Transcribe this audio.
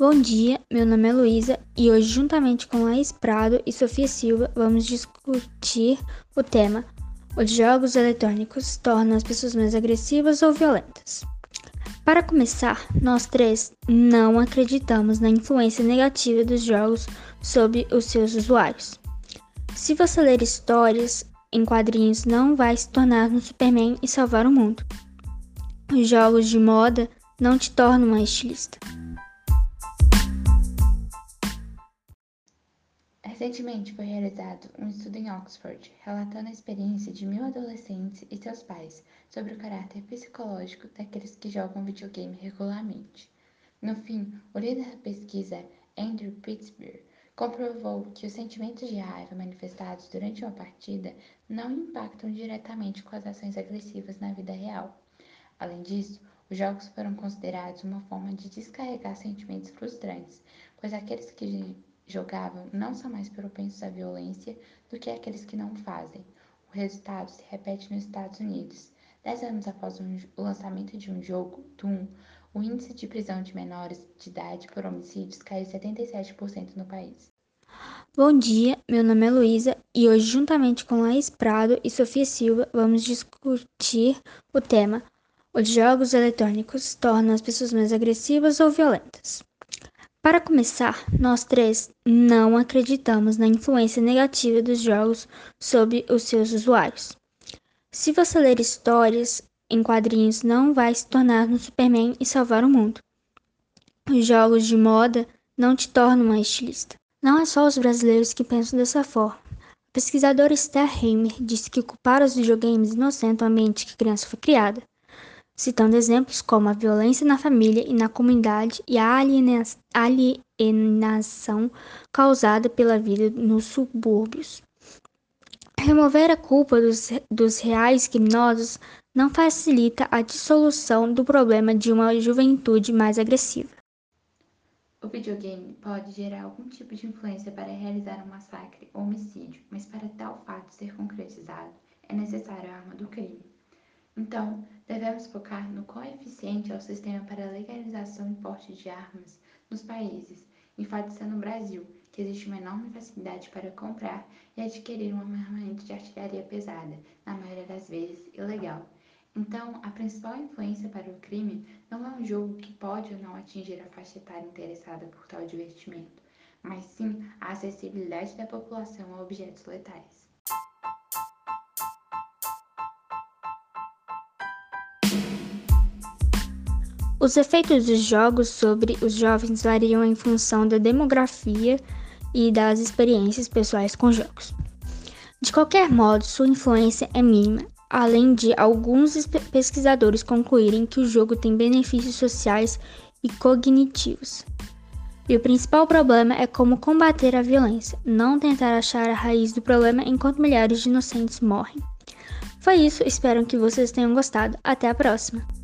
Bom dia, meu nome é Luísa e hoje, juntamente com Laís Prado e Sofia Silva, vamos discutir o tema: Os jogos eletrônicos tornam as pessoas mais agressivas ou violentas? Para começar, nós três não acreditamos na influência negativa dos jogos sobre os seus usuários. Se você ler histórias em quadrinhos, não vai se tornar um Superman e salvar o mundo. Os jogos de moda não te tornam uma estilista. Recentemente foi realizado um estudo em Oxford relatando a experiência de mil adolescentes e seus pais sobre o caráter psicológico daqueles que jogam videogame regularmente. No fim, o líder da pesquisa, Andrew Pittsburgh, comprovou que os sentimentos de raiva manifestados durante uma partida não impactam diretamente com as ações agressivas na vida real. Além disso, os jogos foram considerados uma forma de descarregar sentimentos frustrantes, pois aqueles que jogavam não são mais propensos à violência do que aqueles que não fazem. O resultado se repete nos Estados Unidos. Dez anos após o lançamento de um jogo, Doom, o índice de prisão de menores de idade por homicídios caiu 77% no país. Bom dia, meu nome é Luísa e hoje, juntamente com Laís Prado e Sofia Silva, vamos discutir o tema: Os jogos eletrônicos tornam as pessoas mais agressivas ou violentas? Para começar, nós três não acreditamos na influência negativa dos jogos sobre os seus usuários. Se você ler histórias em quadrinhos, não vai se tornar um Superman e salvar o mundo. Os jogos de moda não te tornam uma estilista. Não é só os brasileiros que pensam dessa forma. A pesquisadora Esther Heimer disse que culpar os videogames inocentam o ambiente que a criança foi criada citando exemplos como a violência na família e na comunidade e a alienação causada pela vida nos subúrbios. Remover a culpa dos, dos reais criminosos não facilita a dissolução do problema de uma juventude mais agressiva. O videogame pode gerar algum tipo de influência para realizar um massacre ou homicídio, mas para tal fato ser concretizado, é necessária a arma do crime. Então, devemos focar no quão eficiente é o sistema para legalização e porte de armas nos países, enfatizando no Brasil, que existe uma enorme facilidade para comprar e adquirir um armamento de artilharia pesada, na maioria das vezes ilegal. Então, a principal influência para o crime não é um jogo que pode ou não atingir a faixa etária interessada por tal divertimento, mas sim a acessibilidade da população a objetos letais. Os efeitos dos jogos sobre os jovens variam em função da demografia e das experiências pessoais com jogos. De qualquer modo, sua influência é mínima, além de alguns pesquisadores concluírem que o jogo tem benefícios sociais e cognitivos. E o principal problema é como combater a violência, não tentar achar a raiz do problema enquanto milhares de inocentes morrem. Foi isso, espero que vocês tenham gostado. Até a próxima!